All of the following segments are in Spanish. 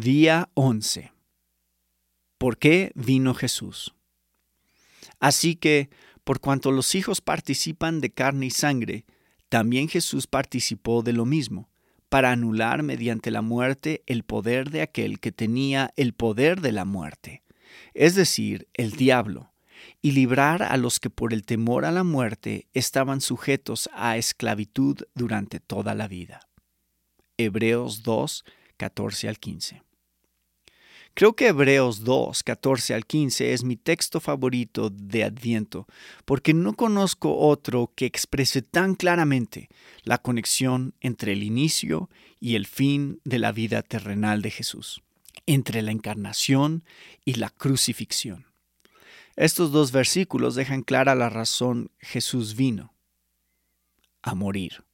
Día 11. ¿Por qué vino Jesús? Así que, por cuanto los hijos participan de carne y sangre, también Jesús participó de lo mismo, para anular mediante la muerte el poder de aquel que tenía el poder de la muerte, es decir, el diablo, y librar a los que por el temor a la muerte estaban sujetos a esclavitud durante toda la vida. Hebreos 2, 14 al 15. Creo que Hebreos 2, 14 al 15 es mi texto favorito de Adviento, porque no conozco otro que exprese tan claramente la conexión entre el inicio y el fin de la vida terrenal de Jesús, entre la encarnación y la crucifixión. Estos dos versículos dejan clara la razón Jesús vino, a morir.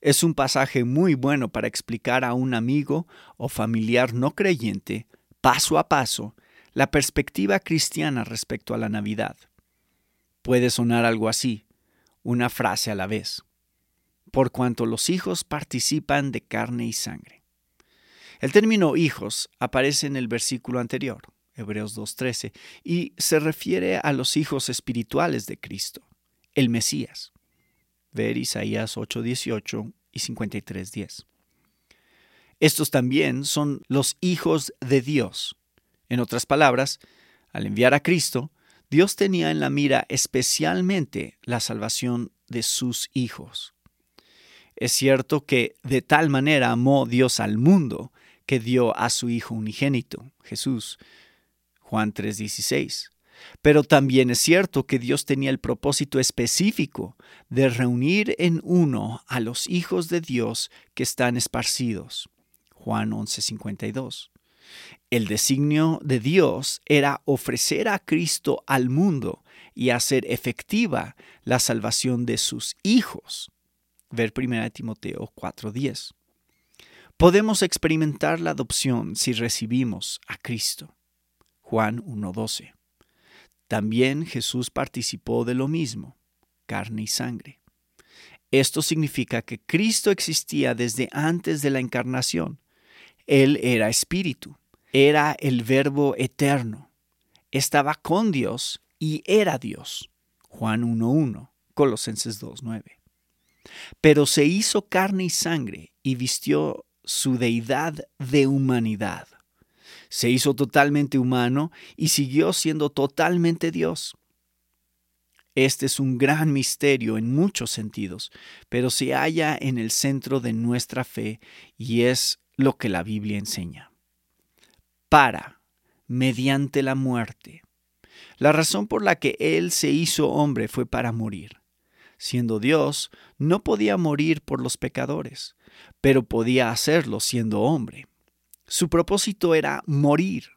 Es un pasaje muy bueno para explicar a un amigo o familiar no creyente paso a paso la perspectiva cristiana respecto a la Navidad. Puede sonar algo así, una frase a la vez, por cuanto los hijos participan de carne y sangre. El término hijos aparece en el versículo anterior, Hebreos 2.13, y se refiere a los hijos espirituales de Cristo, el Mesías. Ver Isaías 8.18 y 53.10. Estos también son los hijos de Dios. En otras palabras, al enviar a Cristo, Dios tenía en la mira especialmente la salvación de sus hijos. Es cierto que de tal manera amó Dios al mundo que dio a su Hijo unigénito, Jesús. Juan 3:16. Pero también es cierto que Dios tenía el propósito específico de reunir en uno a los hijos de Dios que están esparcidos. Juan 11:52. El designio de Dios era ofrecer a Cristo al mundo y hacer efectiva la salvación de sus hijos. Ver 1 Timoteo 4:10. Podemos experimentar la adopción si recibimos a Cristo. Juan 1:12. También Jesús participó de lo mismo, carne y sangre. Esto significa que Cristo existía desde antes de la encarnación él era espíritu, era el verbo eterno, estaba con Dios y era Dios. Juan 1.1, Colosenses 2.9. Pero se hizo carne y sangre y vistió su deidad de humanidad. Se hizo totalmente humano y siguió siendo totalmente Dios. Este es un gran misterio en muchos sentidos, pero se halla en el centro de nuestra fe y es lo que la Biblia enseña. Para, mediante la muerte. La razón por la que Él se hizo hombre fue para morir. Siendo Dios, no podía morir por los pecadores, pero podía hacerlo siendo hombre. Su propósito era morir.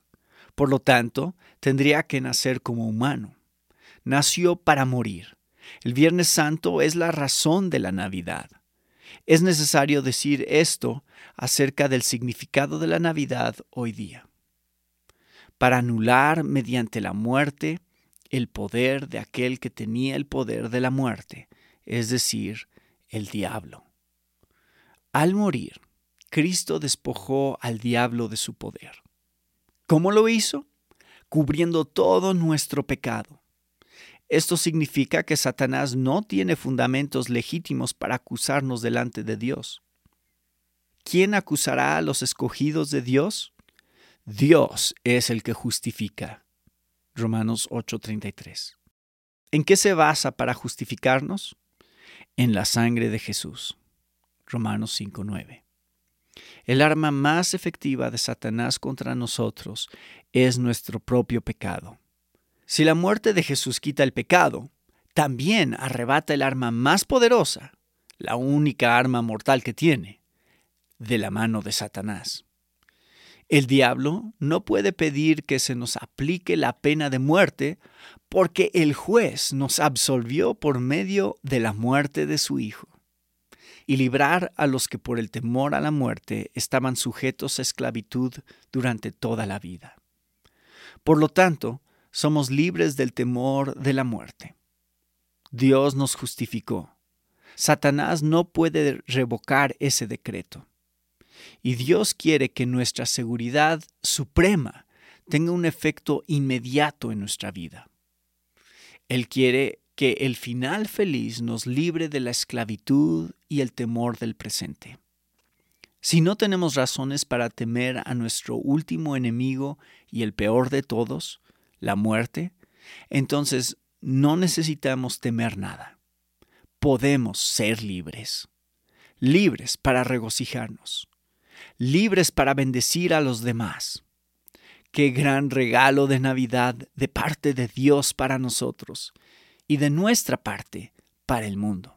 Por lo tanto, tendría que nacer como humano. Nació para morir. El Viernes Santo es la razón de la Navidad. Es necesario decir esto acerca del significado de la Navidad hoy día, para anular mediante la muerte el poder de aquel que tenía el poder de la muerte, es decir, el diablo. Al morir, Cristo despojó al diablo de su poder. ¿Cómo lo hizo? Cubriendo todo nuestro pecado. Esto significa que Satanás no tiene fundamentos legítimos para acusarnos delante de Dios. ¿Quién acusará a los escogidos de Dios? Dios es el que justifica. Romanos 8:33. ¿En qué se basa para justificarnos? En la sangre de Jesús. Romanos 5:9. El arma más efectiva de Satanás contra nosotros es nuestro propio pecado. Si la muerte de Jesús quita el pecado, también arrebata el arma más poderosa, la única arma mortal que tiene, de la mano de Satanás. El diablo no puede pedir que se nos aplique la pena de muerte porque el juez nos absolvió por medio de la muerte de su Hijo. Y librar a los que por el temor a la muerte estaban sujetos a esclavitud durante toda la vida. Por lo tanto, somos libres del temor de la muerte. Dios nos justificó. Satanás no puede revocar ese decreto. Y Dios quiere que nuestra seguridad suprema tenga un efecto inmediato en nuestra vida. Él quiere que el final feliz nos libre de la esclavitud y el temor del presente. Si no tenemos razones para temer a nuestro último enemigo y el peor de todos, la muerte, entonces no necesitamos temer nada. Podemos ser libres. Libres para regocijarnos. Libres para bendecir a los demás. Qué gran regalo de Navidad de parte de Dios para nosotros y de nuestra parte para el mundo.